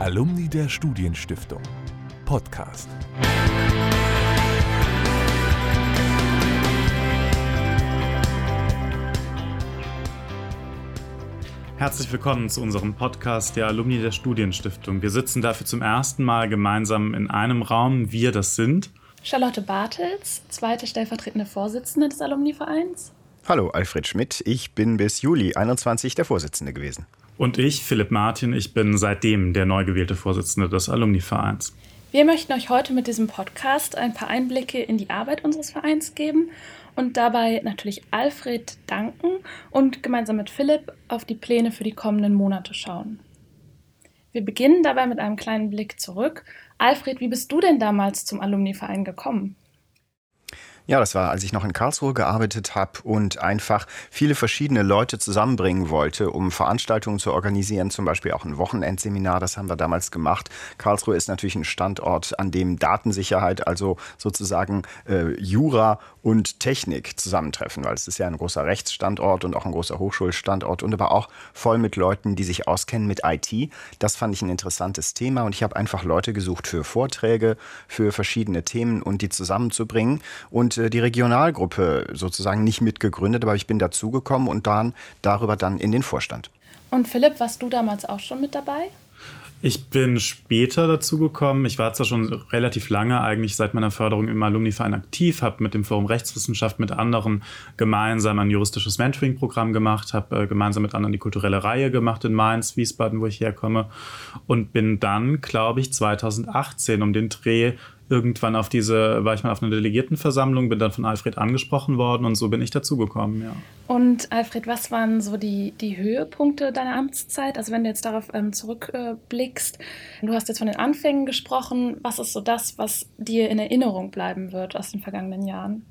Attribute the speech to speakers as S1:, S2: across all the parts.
S1: Alumni der Studienstiftung. Podcast.
S2: Herzlich willkommen zu unserem Podcast der Alumni der Studienstiftung. Wir sitzen dafür zum ersten Mal gemeinsam in einem Raum. Wir, das sind
S3: Charlotte Bartels, zweite stellvertretende Vorsitzende des Alumni-Vereins.
S4: Hallo, Alfred Schmidt. Ich bin bis Juli 21 der Vorsitzende gewesen.
S2: Und ich, Philipp Martin, ich bin seitdem der neu gewählte Vorsitzende des Alumni-Vereins.
S3: Wir möchten euch heute mit diesem Podcast ein paar Einblicke in die Arbeit unseres Vereins geben und dabei natürlich Alfred danken und gemeinsam mit Philipp auf die Pläne für die kommenden Monate schauen. Wir beginnen dabei mit einem kleinen Blick zurück. Alfred, wie bist du denn damals zum Alumni-Verein gekommen?
S4: Ja, das war, als ich noch in Karlsruhe gearbeitet habe und einfach viele verschiedene Leute zusammenbringen wollte, um Veranstaltungen zu organisieren, zum Beispiel auch ein Wochenendseminar, das haben wir damals gemacht. Karlsruhe ist natürlich ein Standort, an dem Datensicherheit, also sozusagen äh, Jura und Technik zusammentreffen, weil es ist ja ein großer Rechtsstandort und auch ein großer Hochschulstandort und aber auch voll mit Leuten, die sich auskennen mit IT. Das fand ich ein interessantes Thema und ich habe einfach Leute gesucht für Vorträge, für verschiedene Themen und die zusammenzubringen und die Regionalgruppe sozusagen nicht mitgegründet, aber ich bin dazugekommen und dann darüber dann in den Vorstand.
S3: Und Philipp, warst du damals auch schon mit dabei?
S2: Ich bin später dazu gekommen. Ich war zwar schon relativ lange eigentlich seit meiner Förderung im Alumni-Verein aktiv, habe mit dem Forum Rechtswissenschaft mit anderen gemeinsam ein juristisches Mentoring-Programm gemacht, habe äh, gemeinsam mit anderen die kulturelle Reihe gemacht in Mainz, Wiesbaden, wo ich herkomme und bin dann, glaube ich, 2018 um den Dreh irgendwann auf diese, war ich mal auf einer Delegiertenversammlung, bin dann von Alfred angesprochen worden und so bin ich dazugekommen, ja.
S3: Und Alfred, was waren so die, die Höhepunkte deiner Amtszeit? Also wenn du jetzt darauf ähm, zurückblickst, äh, du hast jetzt von den Anfängen gesprochen, was ist so das, was dir in Erinnerung bleiben wird aus den vergangenen Jahren?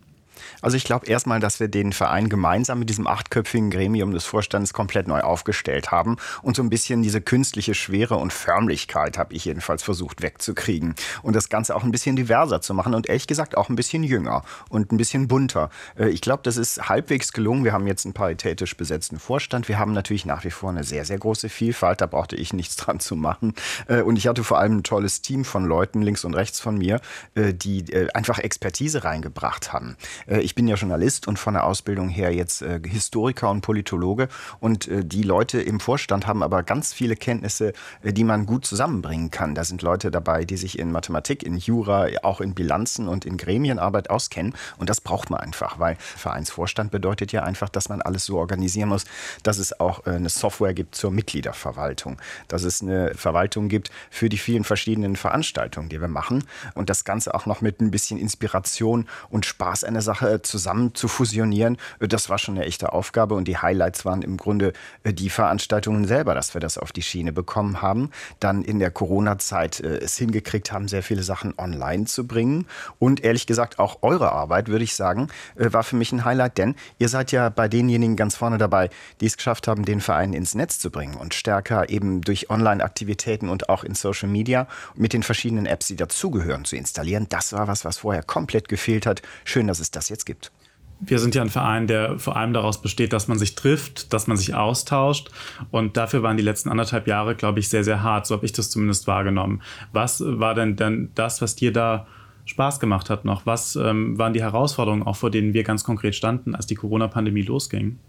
S4: Also ich glaube erstmal, dass wir den Verein gemeinsam mit diesem achtköpfigen Gremium des Vorstands komplett neu aufgestellt haben und so ein bisschen diese künstliche Schwere und Förmlichkeit habe ich jedenfalls versucht wegzukriegen und das Ganze auch ein bisschen diverser zu machen und ehrlich gesagt auch ein bisschen jünger und ein bisschen bunter. Äh, ich glaube, das ist halbwegs gelungen. Wir haben jetzt einen paritätisch besetzten Vorstand. Wir haben natürlich nach wie vor eine sehr, sehr große Vielfalt. Da brauchte ich nichts dran zu machen. Äh, und ich hatte vor allem ein tolles Team von Leuten links und rechts von mir, äh, die einfach Expertise reingebracht haben. Äh, ich bin ja Journalist und von der Ausbildung her jetzt äh, Historiker und Politologe. Und äh, die Leute im Vorstand haben aber ganz viele Kenntnisse, die man gut zusammenbringen kann. Da sind Leute dabei, die sich in Mathematik, in Jura, auch in Bilanzen und in Gremienarbeit auskennen. Und das braucht man einfach, weil Vereinsvorstand bedeutet ja einfach, dass man alles so organisieren muss, dass es auch eine Software gibt zur Mitgliederverwaltung, dass es eine Verwaltung gibt für die vielen verschiedenen Veranstaltungen, die wir machen. Und das Ganze auch noch mit ein bisschen Inspiration und Spaß einer Sache Sache zusammen zu fusionieren, äh, das war schon eine echte Aufgabe und die Highlights waren im Grunde äh, die Veranstaltungen selber, dass wir das auf die Schiene bekommen haben, dann in der Corona-Zeit äh, es hingekriegt haben, sehr viele Sachen online zu bringen und ehrlich gesagt auch eure Arbeit, würde ich sagen, war für mich ein Highlight, denn ihr seid ja bei denjenigen ganz vorne dabei, die es geschafft haben, den Verein ins Netz zu bringen und stärker eben durch Online-Aktivitäten und auch in Social Media mit den verschiedenen Apps, die dazugehören, zu installieren. Das war was, was vorher komplett gefehlt hat. Schön, dass es das jetzt gibt.
S2: Wir sind ja ein Verein, der vor allem daraus besteht, dass man sich trifft, dass man sich austauscht. Und dafür waren die letzten anderthalb Jahre, glaube ich, sehr, sehr hart. So habe ich das zumindest wahrgenommen. Was war denn dann das, was dir da Spaß gemacht hat noch? Was ähm, waren die Herausforderungen, auch vor denen wir ganz konkret standen, als die Corona-Pandemie losging?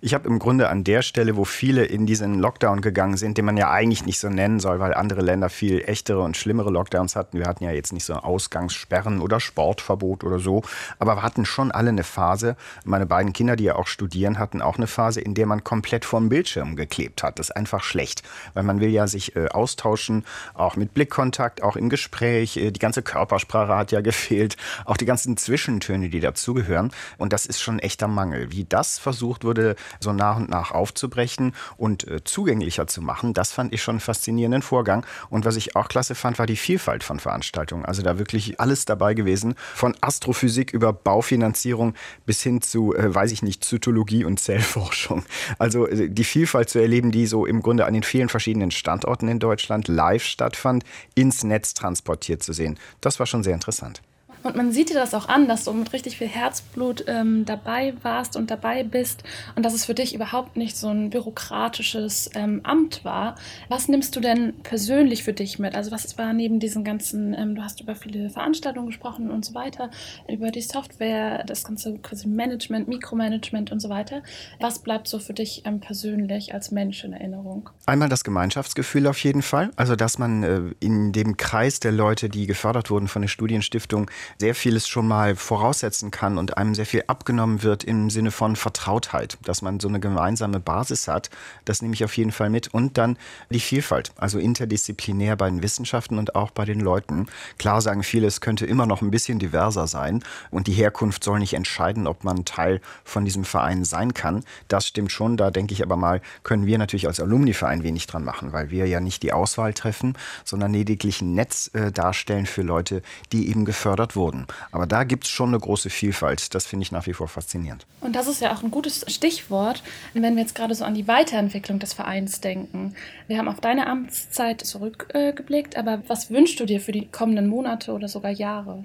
S4: Ich habe im Grunde an der Stelle, wo viele in diesen Lockdown gegangen sind, den man ja eigentlich nicht so nennen soll, weil andere Länder viel echtere und schlimmere Lockdowns hatten. Wir hatten ja jetzt nicht so Ausgangssperren oder Sportverbot oder so, aber wir hatten schon alle eine Phase. Meine beiden Kinder, die ja auch studieren, hatten auch eine Phase, in der man komplett vorm Bildschirm geklebt hat. Das ist einfach schlecht, weil man will ja sich äh, austauschen, auch mit Blickkontakt, auch im Gespräch. Äh, die ganze Körpersprache hat ja gefehlt, auch die ganzen Zwischentöne, die dazugehören. Und das ist schon ein echter Mangel. Wie das versucht wurde, wurde, so nach und nach aufzubrechen und äh, zugänglicher zu machen. Das fand ich schon einen faszinierenden Vorgang. Und was ich auch klasse fand, war die Vielfalt von Veranstaltungen. Also da wirklich alles dabei gewesen. Von Astrophysik über Baufinanzierung bis hin zu, äh, weiß ich nicht, Zytologie und Zellforschung. Also äh, die Vielfalt zu erleben, die so im Grunde an den vielen verschiedenen Standorten in Deutschland live stattfand, ins Netz transportiert zu sehen. Das war schon sehr interessant.
S3: Und man sieht dir das auch an, dass du mit richtig viel Herzblut ähm, dabei warst und dabei bist und dass es für dich überhaupt nicht so ein bürokratisches ähm, Amt war. Was nimmst du denn persönlich für dich mit? Also was war neben diesen ganzen, ähm, du hast über viele Veranstaltungen gesprochen und so weiter, über die Software, das ganze quasi Management, Mikromanagement und so weiter. Was bleibt so für dich ähm, persönlich als Mensch in Erinnerung?
S4: Einmal das Gemeinschaftsgefühl auf jeden Fall. Also dass man äh, in dem Kreis der Leute, die gefördert wurden von der Studienstiftung, sehr vieles schon mal voraussetzen kann und einem sehr viel abgenommen wird im Sinne von Vertrautheit, dass man so eine gemeinsame Basis hat. Das nehme ich auf jeden Fall mit. Und dann die Vielfalt, also interdisziplinär bei den Wissenschaften und auch bei den Leuten. Klar sagen viele, es könnte immer noch ein bisschen diverser sein und die Herkunft soll nicht entscheiden, ob man Teil von diesem Verein sein kann. Das stimmt schon. Da denke ich aber mal, können wir natürlich als Alumni-Verein wenig dran machen, weil wir ja nicht die Auswahl treffen, sondern lediglich ein Netz äh, darstellen für Leute, die eben gefördert wurden wurden. Aber da gibt es schon eine große Vielfalt. Das finde ich nach wie vor faszinierend.
S3: Und das ist ja auch ein gutes Stichwort, wenn wir jetzt gerade so an die Weiterentwicklung des Vereins denken. Wir haben auf deine Amtszeit zurückgeblickt, aber was wünschst du dir für die kommenden Monate oder sogar Jahre?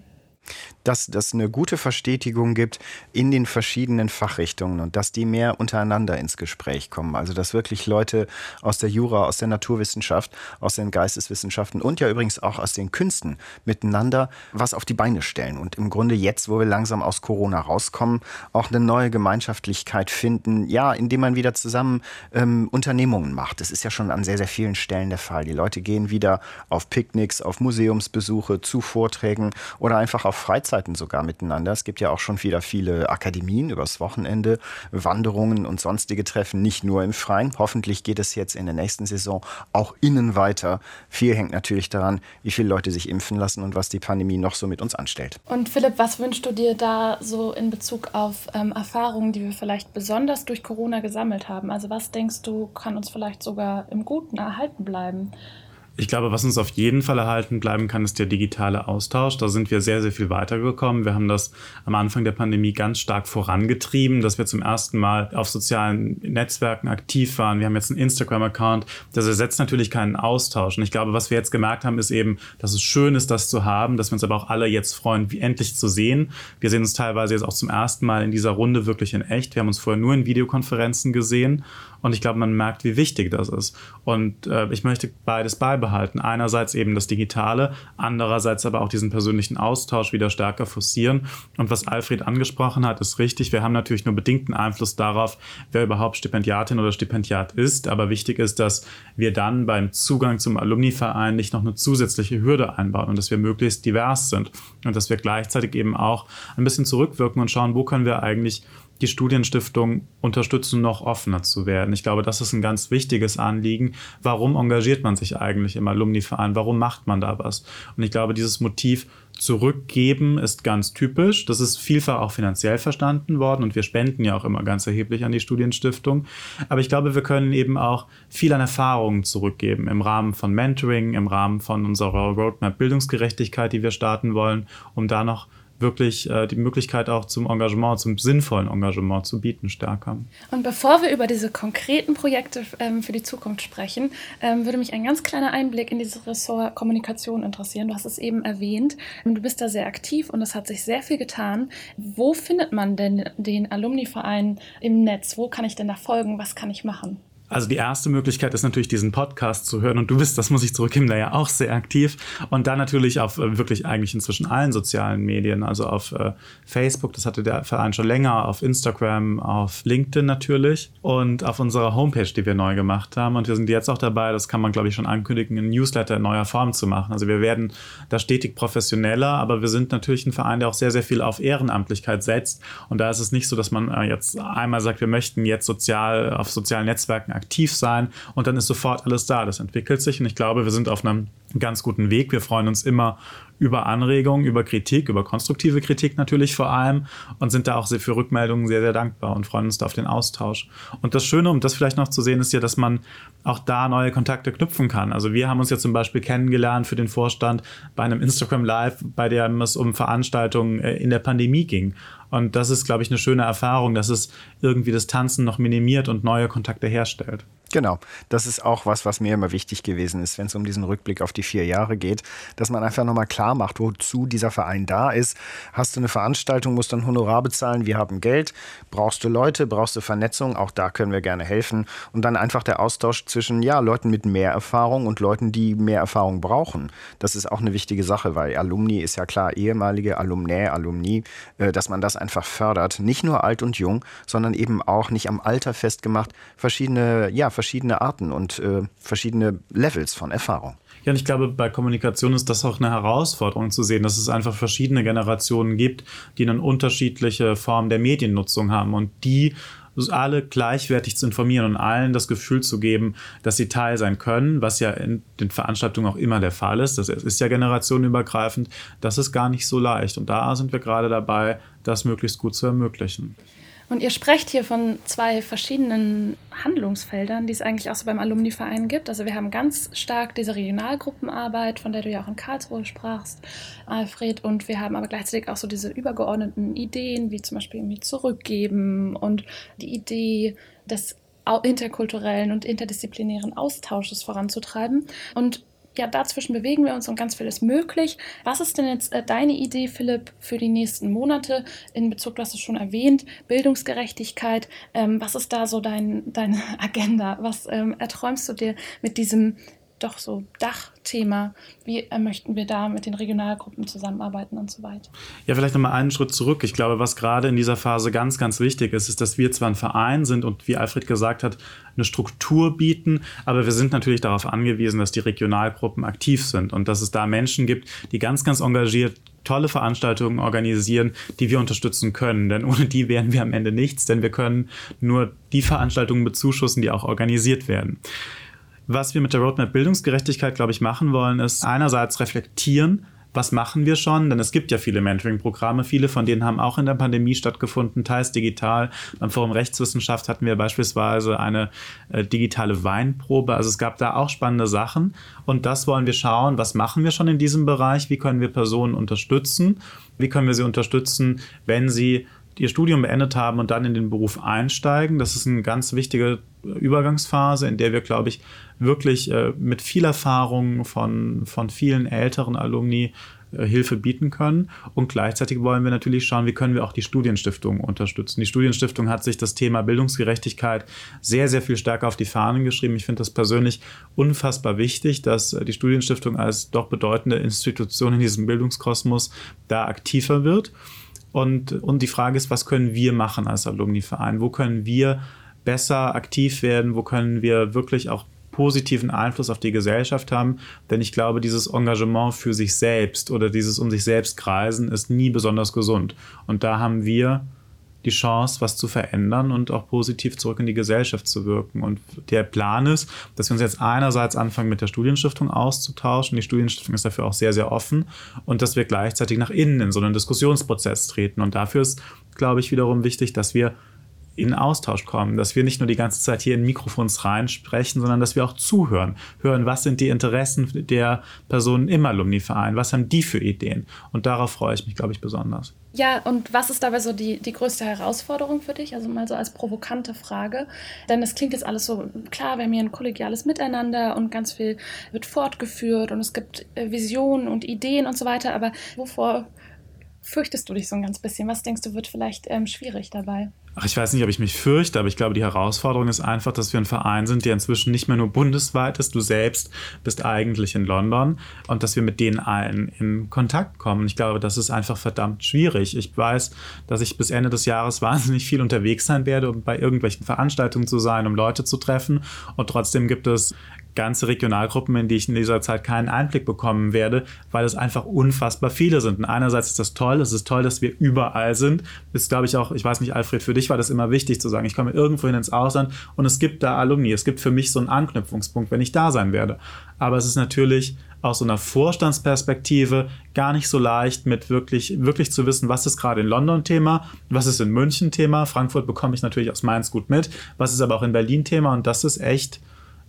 S4: Dass das eine gute Verstetigung gibt in den verschiedenen Fachrichtungen und dass die mehr untereinander ins Gespräch kommen. Also dass wirklich Leute aus der Jura, aus der Naturwissenschaft, aus den Geisteswissenschaften und ja übrigens auch aus den Künsten miteinander was auf die Beine stellen und im Grunde jetzt, wo wir langsam aus Corona rauskommen, auch eine neue Gemeinschaftlichkeit finden, ja, indem man wieder zusammen ähm, Unternehmungen macht. Das ist ja schon an sehr, sehr vielen Stellen der Fall. Die Leute gehen wieder auf Picknicks, auf Museumsbesuche, zu Vorträgen oder einfach auf Freizeit Freizeiten sogar miteinander. Es gibt ja auch schon wieder viele Akademien übers Wochenende, Wanderungen und sonstige Treffen, nicht nur im Freien. Hoffentlich geht es jetzt in der nächsten Saison auch innen weiter. Viel hängt natürlich daran, wie viele Leute sich impfen lassen und was die Pandemie noch so mit uns anstellt.
S3: Und Philipp, was wünschst du dir da so in Bezug auf ähm, Erfahrungen, die wir vielleicht besonders durch Corona gesammelt haben? Also was denkst du, kann uns vielleicht sogar im Guten erhalten bleiben?
S2: Ich glaube, was uns auf jeden Fall erhalten bleiben kann, ist der digitale Austausch. Da sind wir sehr, sehr viel weitergekommen. Wir haben das am Anfang der Pandemie ganz stark vorangetrieben, dass wir zum ersten Mal auf sozialen Netzwerken aktiv waren. Wir haben jetzt einen Instagram-Account. Das ersetzt natürlich keinen Austausch. Und ich glaube, was wir jetzt gemerkt haben, ist eben, dass es schön ist, das zu haben, dass wir uns aber auch alle jetzt freuen, wie endlich zu sehen. Wir sehen uns teilweise jetzt auch zum ersten Mal in dieser Runde wirklich in echt. Wir haben uns vorher nur in Videokonferenzen gesehen. Und ich glaube, man merkt, wie wichtig das ist. Und äh, ich möchte beides beibehalten. Einerseits eben das Digitale, andererseits aber auch diesen persönlichen Austausch wieder stärker forcieren. Und was Alfred angesprochen hat, ist richtig. Wir haben natürlich nur bedingten Einfluss darauf, wer überhaupt Stipendiatin oder Stipendiat ist. Aber wichtig ist, dass wir dann beim Zugang zum Alumni-Verein nicht noch eine zusätzliche Hürde einbauen und dass wir möglichst divers sind und dass wir gleichzeitig eben auch ein bisschen zurückwirken und schauen, wo können wir eigentlich die Studienstiftung unterstützen, noch offener zu werden. Ich glaube, das ist ein ganz wichtiges Anliegen. Warum engagiert man sich eigentlich im Alumni-Verein? Warum macht man da was? Und ich glaube, dieses Motiv zurückgeben ist ganz typisch. Das ist vielfach auch finanziell verstanden worden und wir spenden ja auch immer ganz erheblich an die Studienstiftung. Aber ich glaube, wir können eben auch viel an Erfahrungen zurückgeben im Rahmen von Mentoring, im Rahmen von unserer Roadmap Bildungsgerechtigkeit, die wir starten wollen, um da noch wirklich äh, die Möglichkeit auch zum Engagement, zum sinnvollen Engagement zu bieten, stärker.
S3: Und bevor wir über diese konkreten Projekte ähm, für die Zukunft sprechen, ähm, würde mich ein ganz kleiner Einblick in dieses Ressort Kommunikation interessieren. Du hast es eben erwähnt. Du bist da sehr aktiv und es hat sich sehr viel getan. Wo findet man denn den Alumni-Verein im Netz? Wo kann ich denn da folgen? Was kann ich machen?
S2: Also die erste Möglichkeit ist natürlich diesen Podcast zu hören. Und du bist, das muss ich zurückgeben, da ja auch sehr aktiv. Und dann natürlich auf äh, wirklich eigentlich inzwischen allen sozialen Medien, also auf äh, Facebook, das hatte der Verein schon länger, auf Instagram, auf LinkedIn natürlich. Und auf unserer Homepage, die wir neu gemacht haben. Und wir sind jetzt auch dabei, das kann man glaube ich schon ankündigen, einen Newsletter in neuer Form zu machen. Also wir werden da stetig professioneller, aber wir sind natürlich ein Verein, der auch sehr, sehr viel auf Ehrenamtlichkeit setzt. Und da ist es nicht so, dass man äh, jetzt einmal sagt, wir möchten jetzt sozial auf sozialen Netzwerken aktiv sein und dann ist sofort alles da. Das entwickelt sich und ich glaube, wir sind auf einem ganz guten Weg. Wir freuen uns immer über Anregungen, über Kritik, über konstruktive Kritik natürlich vor allem und sind da auch sehr für Rückmeldungen sehr, sehr dankbar und freuen uns da auf den Austausch. Und das Schöne, um das vielleicht noch zu sehen, ist ja, dass man auch da neue Kontakte knüpfen kann. Also wir haben uns ja zum Beispiel kennengelernt für den Vorstand bei einem Instagram Live, bei dem es um Veranstaltungen äh, in der Pandemie ging. Und das ist, glaube ich, eine schöne Erfahrung, dass es irgendwie das Tanzen noch minimiert und neue Kontakte herstellt.
S4: Genau, das ist auch was, was mir immer wichtig gewesen ist, wenn es um diesen Rückblick auf die vier Jahre geht, dass man einfach nochmal klar macht, wozu dieser Verein da ist. Hast du eine Veranstaltung, musst ein Honorar bezahlen, wir haben Geld, brauchst du Leute, brauchst du Vernetzung, auch da können wir gerne helfen. Und dann einfach der Austausch zwischen ja, Leuten mit mehr Erfahrung und Leuten, die mehr Erfahrung brauchen. Das ist auch eine wichtige Sache, weil Alumni ist ja klar, ehemalige Alumnä, Alumni, äh, dass man das einfach fördert. Nicht nur alt und jung, sondern eben auch nicht am Alter festgemacht, verschiedene, ja, verschiedene verschiedene Arten und äh, verschiedene Levels von Erfahrung.
S2: Ja, und ich glaube, bei Kommunikation ist das auch eine Herausforderung zu sehen, dass es einfach verschiedene Generationen gibt, die eine unterschiedliche Form der Mediennutzung haben und die alle gleichwertig zu informieren und allen das Gefühl zu geben, dass sie Teil sein können, was ja in den Veranstaltungen auch immer der Fall ist. Das ist ja generationenübergreifend. Das ist gar nicht so leicht. Und da sind wir gerade dabei, das möglichst gut zu ermöglichen.
S3: Und ihr sprecht hier von zwei verschiedenen Handlungsfeldern, die es eigentlich auch so beim Alumni-Verein gibt. Also wir haben ganz stark diese Regionalgruppenarbeit, von der du ja auch in Karlsruhe sprachst, Alfred. Und wir haben aber gleichzeitig auch so diese übergeordneten Ideen, wie zum Beispiel irgendwie zurückgeben und die Idee des interkulturellen und interdisziplinären Austausches voranzutreiben. Und ja, dazwischen bewegen wir uns und ganz viel ist möglich. Was ist denn jetzt äh, deine Idee, Philipp, für die nächsten Monate in Bezug, du hast es schon erwähnt, Bildungsgerechtigkeit? Ähm, was ist da so dein, deine Agenda? Was ähm, erträumst du dir mit diesem doch so Dachthema. Wie äh, möchten wir da mit den Regionalgruppen zusammenarbeiten und so weiter?
S2: Ja, vielleicht nochmal einen Schritt zurück. Ich glaube, was gerade in dieser Phase ganz, ganz wichtig ist, ist, dass wir zwar ein Verein sind und wie Alfred gesagt hat, eine Struktur bieten, aber wir sind natürlich darauf angewiesen, dass die Regionalgruppen aktiv sind und dass es da Menschen gibt, die ganz, ganz engagiert tolle Veranstaltungen organisieren, die wir unterstützen können. Denn ohne die wären wir am Ende nichts, denn wir können nur die Veranstaltungen bezuschussen, die auch organisiert werden. Was wir mit der Roadmap Bildungsgerechtigkeit, glaube ich, machen wollen, ist einerseits reflektieren, was machen wir schon? Denn es gibt ja viele Mentoring-Programme. Viele von denen haben auch in der Pandemie stattgefunden, teils digital. Beim Forum Rechtswissenschaft hatten wir beispielsweise eine äh, digitale Weinprobe. Also es gab da auch spannende Sachen. Und das wollen wir schauen, was machen wir schon in diesem Bereich? Wie können wir Personen unterstützen? Wie können wir sie unterstützen, wenn sie ihr Studium beendet haben und dann in den Beruf einsteigen. Das ist eine ganz wichtige Übergangsphase, in der wir, glaube ich, wirklich äh, mit viel Erfahrung von, von vielen älteren Alumni äh, Hilfe bieten können. Und gleichzeitig wollen wir natürlich schauen, wie können wir auch die Studienstiftung unterstützen. Die Studienstiftung hat sich das Thema Bildungsgerechtigkeit sehr, sehr viel stärker auf die Fahnen geschrieben. Ich finde das persönlich unfassbar wichtig, dass äh, die Studienstiftung als doch bedeutende Institution in diesem Bildungskosmos da aktiver wird. Und, und die Frage ist, was können wir machen als Alumni-Verein? Wo können wir besser aktiv werden? Wo können wir wirklich auch positiven Einfluss auf die Gesellschaft haben? Denn ich glaube, dieses Engagement für sich selbst oder dieses um sich selbst kreisen ist nie besonders gesund. Und da haben wir die Chance, was zu verändern und auch positiv zurück in die Gesellschaft zu wirken. Und der Plan ist, dass wir uns jetzt einerseits anfangen, mit der Studienstiftung auszutauschen. Die Studienstiftung ist dafür auch sehr, sehr offen und dass wir gleichzeitig nach innen in so einen Diskussionsprozess treten. Und dafür ist, glaube ich, wiederum wichtig, dass wir in Austausch kommen, dass wir nicht nur die ganze Zeit hier in Mikrofons reinsprechen, sondern dass wir auch zuhören, hören, was sind die Interessen der Personen im Alumni-Verein, was haben die für Ideen. Und darauf freue ich mich, glaube ich, besonders.
S3: Ja, und was ist dabei so die, die größte Herausforderung für dich? Also mal so als provokante Frage. Denn es klingt jetzt alles so, klar, wir haben hier ein kollegiales Miteinander und ganz viel wird fortgeführt und es gibt äh, Visionen und Ideen und so weiter. Aber wovor fürchtest du dich so ein ganz bisschen? Was denkst du, wird vielleicht ähm, schwierig dabei?
S2: Ach, ich weiß nicht, ob ich mich fürchte, aber ich glaube, die Herausforderung ist einfach, dass wir ein Verein sind, der inzwischen nicht mehr nur bundesweit ist. Du selbst bist eigentlich in London und dass wir mit denen allen in Kontakt kommen. Ich glaube, das ist einfach verdammt schwierig. Ich weiß, dass ich bis Ende des Jahres wahnsinnig viel unterwegs sein werde, um bei irgendwelchen Veranstaltungen zu sein, um Leute zu treffen. Und trotzdem gibt es ganze Regionalgruppen, in die ich in dieser Zeit keinen Einblick bekommen werde, weil es einfach unfassbar viele sind. Und einerseits ist das toll, es ist toll, dass wir überall sind. Ist, glaube ich, auch, ich weiß nicht, Alfred, für dich war das immer wichtig zu sagen, ich komme irgendwo hin ins Ausland und es gibt da Alumni. Es gibt für mich so einen Anknüpfungspunkt, wenn ich da sein werde. Aber es ist natürlich aus so einer Vorstandsperspektive gar nicht so leicht, mit wirklich, wirklich zu wissen, was ist gerade in London Thema, was ist in München Thema. Frankfurt bekomme ich natürlich aus Mainz gut mit, was ist aber auch in Berlin Thema und das ist echt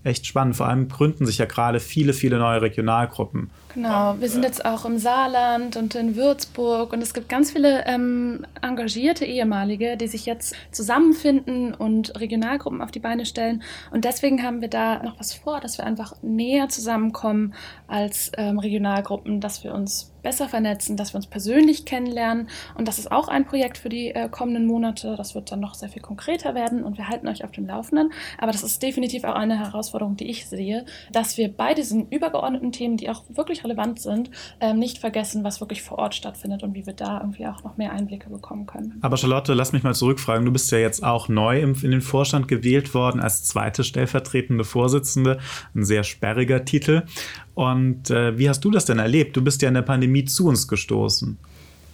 S2: echt spannend. Vor allem gründen sich ja gerade viele, viele neue Regionalgruppen.
S3: Genau, wir sind jetzt auch im Saarland und in Würzburg und es gibt ganz viele ähm, engagierte ehemalige, die sich jetzt zusammenfinden und Regionalgruppen auf die Beine stellen. Und deswegen haben wir da noch was vor, dass wir einfach näher zusammenkommen als ähm, Regionalgruppen, dass wir uns besser vernetzen, dass wir uns persönlich kennenlernen. Und das ist auch ein Projekt für die äh, kommenden Monate. Das wird dann noch sehr viel konkreter werden und wir halten euch auf dem Laufenden. Aber das ist definitiv auch eine Herausforderung, die ich sehe, dass wir bei diesen übergeordneten Themen, die auch wirklich relevant sind, ähm, nicht vergessen, was wirklich vor Ort stattfindet und wie wir da irgendwie auch noch mehr Einblicke bekommen können.
S2: Aber Charlotte, lass mich mal zurückfragen. Du bist ja jetzt auch neu in den Vorstand gewählt worden als zweite stellvertretende Vorsitzende. Ein sehr sperriger Titel. Und äh, wie hast du das denn erlebt? Du bist ja in der Pandemie zu uns gestoßen.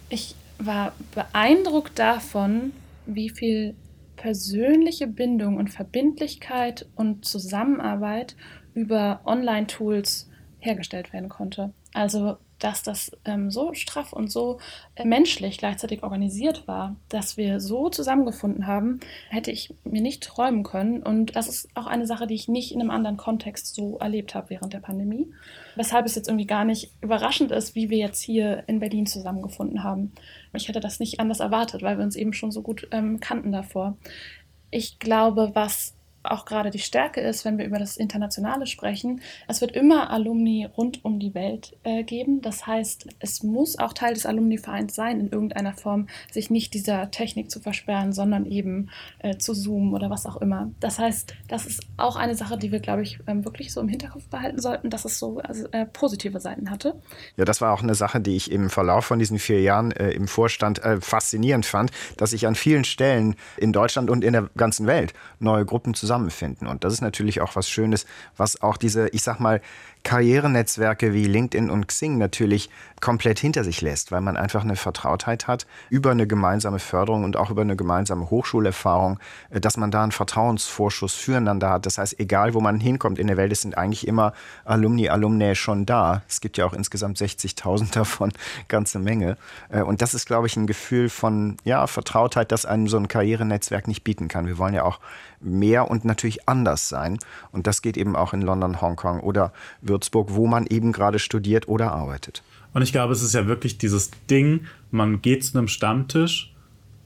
S3: Ich war beeindruckt davon, wie viel persönliche Bindung und Verbindlichkeit und Zusammenarbeit über Online-Tools hergestellt werden konnte. Also dass das ähm, so straff und so äh, menschlich gleichzeitig organisiert war, dass wir so zusammengefunden haben, hätte ich mir nicht träumen können. Und das ist auch eine Sache, die ich nicht in einem anderen Kontext so erlebt habe während der Pandemie. Weshalb es jetzt irgendwie gar nicht überraschend ist, wie wir jetzt hier in Berlin zusammengefunden haben. Ich hätte das nicht anders erwartet, weil wir uns eben schon so gut ähm, kannten davor. Ich glaube, was auch gerade die Stärke ist, wenn wir über das Internationale sprechen. Es wird immer Alumni rund um die Welt äh, geben. Das heißt, es muss auch Teil des Alumni-Vereins sein, in irgendeiner Form sich nicht dieser Technik zu versperren, sondern eben äh, zu zoomen oder was auch immer. Das heißt, das ist auch eine Sache, die wir, glaube ich, ähm, wirklich so im Hinterkopf behalten sollten, dass es so also, äh, positive Seiten hatte.
S4: Ja, das war auch eine Sache, die ich im Verlauf von diesen vier Jahren äh, im Vorstand äh, faszinierend fand, dass ich an vielen Stellen in Deutschland und in der ganzen Welt neue Gruppen zusammen zusammenfinden. Und das ist natürlich auch was Schönes, was auch diese, ich sag mal, Karrierenetzwerke wie LinkedIn und Xing natürlich komplett hinter sich lässt, weil man einfach eine Vertrautheit hat über eine gemeinsame Förderung und auch über eine gemeinsame Hochschulerfahrung, äh, dass man da einen Vertrauensvorschuss füreinander hat. Das heißt, egal wo man hinkommt in der Welt, es sind eigentlich immer Alumni, Alumni schon da. Es gibt ja auch insgesamt 60.000 davon, ganze Menge. Äh, und das ist, glaube ich, ein Gefühl von ja, Vertrautheit, das einem so ein Karrierenetzwerk nicht bieten kann. Wir wollen ja auch mehr und natürlich anders sein. Und das geht eben auch in London, Hongkong oder Würzburg, wo man eben gerade studiert oder arbeitet.
S2: Und ich glaube, es ist ja wirklich dieses Ding, man geht zu einem Stammtisch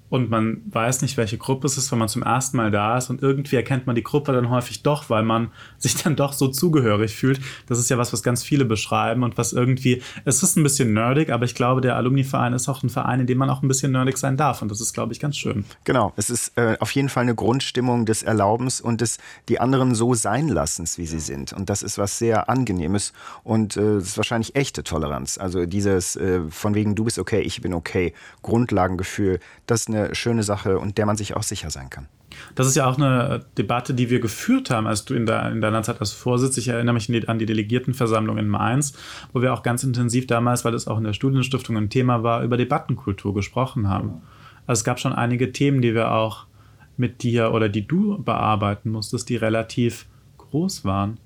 S2: und man weiß nicht, welche Gruppe es ist, wenn man zum ersten Mal da ist und irgendwie erkennt man die Gruppe dann häufig doch, weil man sich dann doch so zugehörig fühlt. Das ist ja was, was ganz viele beschreiben und was irgendwie, es ist ein bisschen nerdig, aber ich glaube, der Alumni-Verein ist auch ein Verein, in dem man auch ein bisschen nerdig sein darf und das ist, glaube ich, ganz schön.
S4: Genau, es ist äh, auf jeden Fall eine Grundstimmung des Erlaubens und des die anderen so sein lassens, wie sie sind und das ist was sehr angenehmes und äh, es ist wahrscheinlich echte Toleranz. Also dieses äh, von wegen du bist okay, ich bin okay, Grundlagengefühl, das ist eine eine schöne Sache und der man sich auch sicher sein kann.
S2: Das ist ja auch eine Debatte, die wir geführt haben, als du in, der, in deiner Zeit als Vorsitz. Ich erinnere mich an die Delegiertenversammlung in Mainz, wo wir auch ganz intensiv damals, weil das auch in der Studienstiftung ein Thema war, über Debattenkultur gesprochen haben. Also es gab schon einige Themen, die wir auch mit dir oder die du bearbeiten musstest, die relativ groß waren.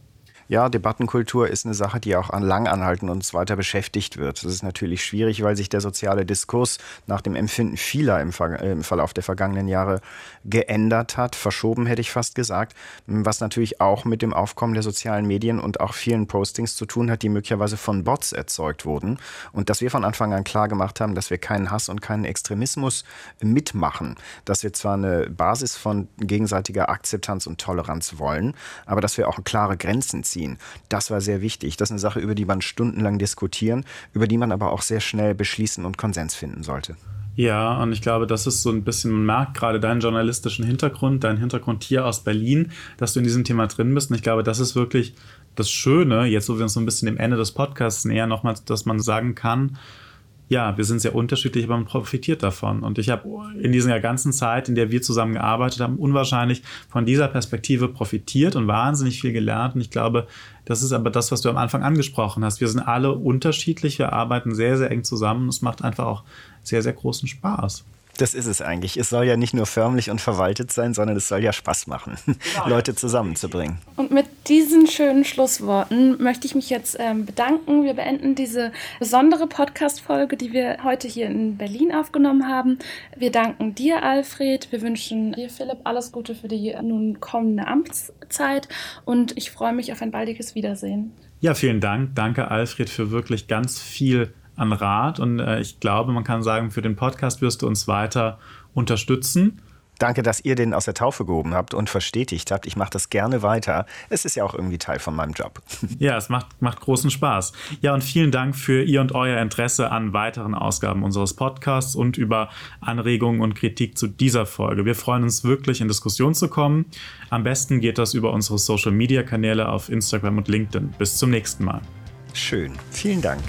S4: Ja, Debattenkultur ist eine Sache, die auch an Langanhalten uns weiter beschäftigt wird. Das ist natürlich schwierig, weil sich der soziale Diskurs nach dem Empfinden vieler im, Ver im Verlauf der vergangenen Jahre geändert hat, verschoben hätte ich fast gesagt, was natürlich auch mit dem Aufkommen der sozialen Medien und auch vielen Postings zu tun hat, die möglicherweise von Bots erzeugt wurden. Und dass wir von Anfang an klar gemacht haben, dass wir keinen Hass und keinen Extremismus mitmachen, dass wir zwar eine Basis von gegenseitiger Akzeptanz und Toleranz wollen, aber dass wir auch klare Grenzen ziehen ziehen. Das war sehr wichtig. Das ist eine Sache, über die man stundenlang diskutieren, über die man aber auch sehr schnell beschließen und Konsens finden sollte.
S2: Ja, und ich glaube, das ist so ein bisschen, man merkt gerade deinen journalistischen Hintergrund, deinen Hintergrund hier aus Berlin, dass du in diesem Thema drin bist. Und ich glaube, das ist wirklich das Schöne, jetzt wo wir uns so ein bisschen dem Ende des Podcasts nähern, nochmal, dass man sagen kann, ja, wir sind sehr unterschiedlich, aber man profitiert davon. Und ich habe in dieser ganzen Zeit, in der wir zusammen gearbeitet haben, unwahrscheinlich von dieser Perspektive profitiert und wahnsinnig viel gelernt. Und ich glaube, das ist aber das, was du am Anfang angesprochen hast. Wir sind alle unterschiedlich, wir arbeiten sehr, sehr eng zusammen. Es macht einfach auch sehr, sehr großen Spaß.
S4: Das ist es eigentlich. Es soll ja nicht nur förmlich und verwaltet sein, sondern es soll ja Spaß machen, genau. Leute zusammenzubringen.
S3: Und mit diesen schönen Schlussworten möchte ich mich jetzt ähm, bedanken. Wir beenden diese besondere Podcast-Folge, die wir heute hier in Berlin aufgenommen haben. Wir danken dir, Alfred. Wir wünschen dir, Philipp, alles Gute für die nun kommende Amtszeit und ich freue mich auf ein baldiges Wiedersehen.
S2: Ja, vielen Dank. Danke, Alfred, für wirklich ganz viel an Rat. Und äh, ich glaube, man kann sagen, für den Podcast wirst du uns weiter unterstützen.
S4: Danke, dass ihr den aus der Taufe gehoben habt und verstetigt habt. Ich mache das gerne weiter. Es ist ja auch irgendwie Teil von meinem Job.
S2: Ja, es macht, macht großen Spaß. Ja, und vielen Dank für Ihr und euer Interesse an weiteren Ausgaben unseres Podcasts und über Anregungen und Kritik zu dieser Folge. Wir freuen uns wirklich, in Diskussion zu kommen. Am besten geht das über unsere Social-Media-Kanäle auf Instagram und LinkedIn. Bis zum nächsten Mal.
S4: Schön. Vielen Dank.